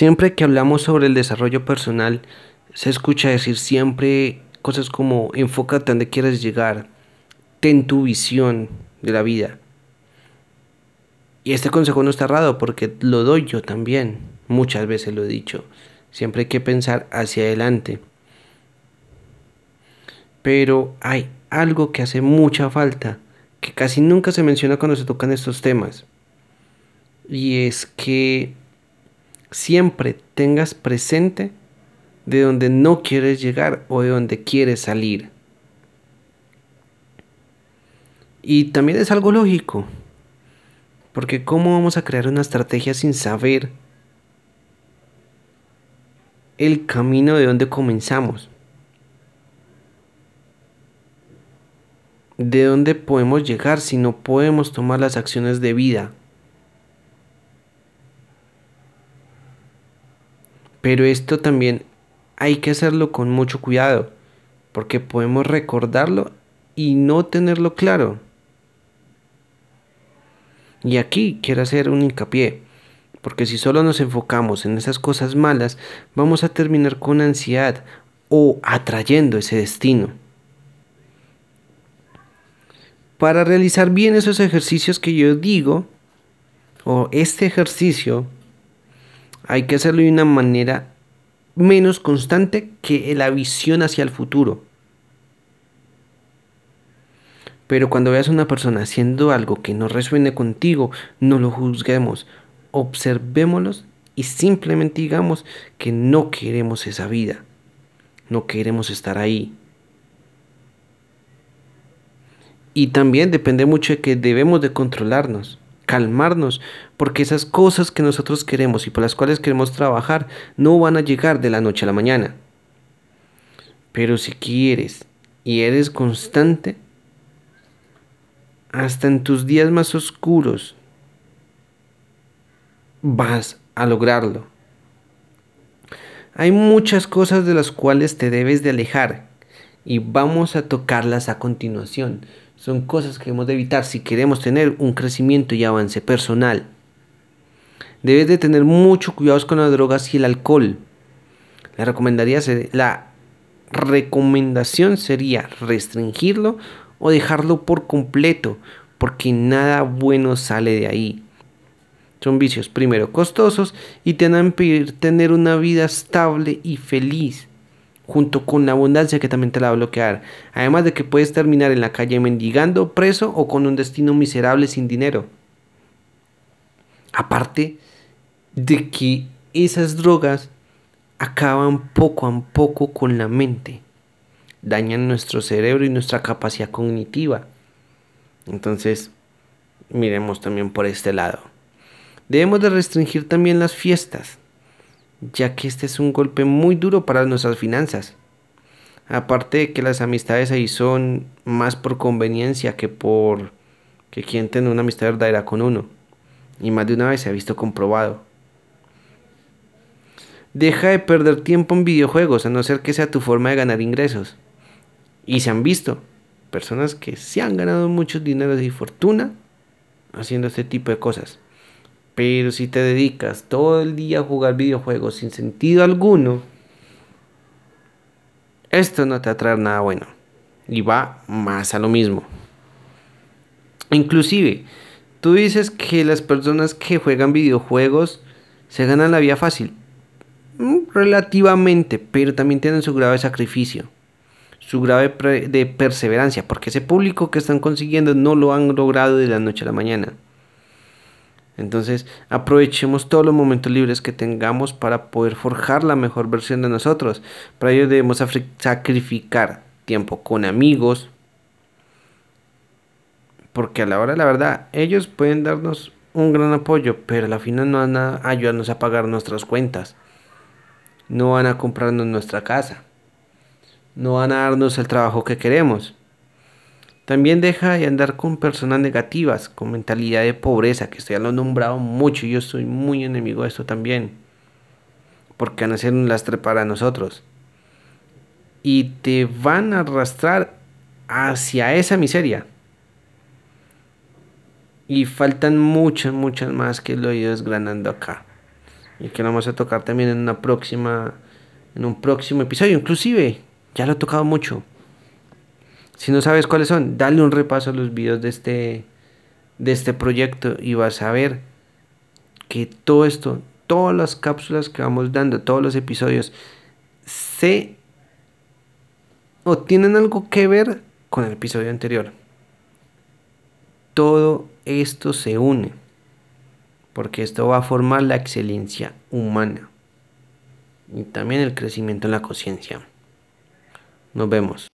Siempre que hablamos sobre el desarrollo personal, se escucha decir siempre cosas como enfócate donde quieres llegar, ten tu visión de la vida. Y este consejo no está errado porque lo doy yo también, muchas veces lo he dicho. Siempre hay que pensar hacia adelante. Pero hay algo que hace mucha falta, que casi nunca se menciona cuando se tocan estos temas. Y es que siempre tengas presente de donde no quieres llegar o de donde quieres salir. Y también es algo lógico, porque ¿cómo vamos a crear una estrategia sin saber el camino de donde comenzamos? ¿De dónde podemos llegar si no podemos tomar las acciones de vida? Pero esto también hay que hacerlo con mucho cuidado, porque podemos recordarlo y no tenerlo claro. Y aquí quiero hacer un hincapié, porque si solo nos enfocamos en esas cosas malas, vamos a terminar con ansiedad o atrayendo ese destino. Para realizar bien esos ejercicios que yo digo, o este ejercicio, hay que hacerlo de una manera menos constante que la visión hacia el futuro. Pero cuando veas a una persona haciendo algo que no resuene contigo, no lo juzguemos, observémoslos y simplemente digamos que no queremos esa vida, no queremos estar ahí. Y también depende mucho de que debemos de controlarnos calmarnos, porque esas cosas que nosotros queremos y por las cuales queremos trabajar no van a llegar de la noche a la mañana. Pero si quieres y eres constante, hasta en tus días más oscuros vas a lograrlo. Hay muchas cosas de las cuales te debes de alejar y vamos a tocarlas a continuación. Son cosas que debemos de evitar si queremos tener un crecimiento y avance personal. Debes de tener mucho cuidado con las drogas y el alcohol. La, recomendaría, la recomendación sería restringirlo o dejarlo por completo, porque nada bueno sale de ahí. Son vicios primero costosos y te van a impedir tener una vida estable y feliz junto con la abundancia que también te la va a bloquear. Además de que puedes terminar en la calle mendigando, preso o con un destino miserable sin dinero. Aparte de que esas drogas acaban poco a poco con la mente. Dañan nuestro cerebro y nuestra capacidad cognitiva. Entonces, miremos también por este lado. Debemos de restringir también las fiestas ya que este es un golpe muy duro para nuestras finanzas. Aparte de que las amistades ahí son más por conveniencia que por que quien tiene una amistad verdadera con uno. Y más de una vez se ha visto comprobado. Deja de perder tiempo en videojuegos, a no ser que sea tu forma de ganar ingresos. Y se han visto personas que se han ganado muchos dineros y fortuna haciendo este tipo de cosas. Pero si te dedicas todo el día a jugar videojuegos sin sentido alguno, esto no te atrae nada bueno. Y va más a lo mismo. Inclusive, tú dices que las personas que juegan videojuegos se ganan la vida fácil. Mm, relativamente, pero también tienen su grave sacrificio, su grave de perseverancia, porque ese público que están consiguiendo no lo han logrado de la noche a la mañana. Entonces aprovechemos todos los momentos libres que tengamos para poder forjar la mejor versión de nosotros. Para ello debemos sacrificar tiempo con amigos. Porque a la hora de la verdad, ellos pueden darnos un gran apoyo, pero a la final no van a ayudarnos a pagar nuestras cuentas. No van a comprarnos nuestra casa. No van a darnos el trabajo que queremos. También deja de andar con personas negativas, con mentalidad de pobreza, que esto ya lo he nombrado mucho y yo soy muy enemigo de esto también. Porque van a ser un lastre para nosotros. Y te van a arrastrar hacia esa miseria. Y faltan muchas, muchas más que lo he ido desgranando acá. y que lo vamos a tocar también en una próxima en un próximo episodio inclusive ya lo he tocado mucho si no sabes cuáles son dale un repaso a los videos de este de este proyecto y vas a ver que todo esto todas las cápsulas que vamos dando todos los episodios se o tienen algo que ver con el episodio anterior todo esto se une porque esto va a formar la excelencia humana y también el crecimiento en la conciencia. Nos vemos.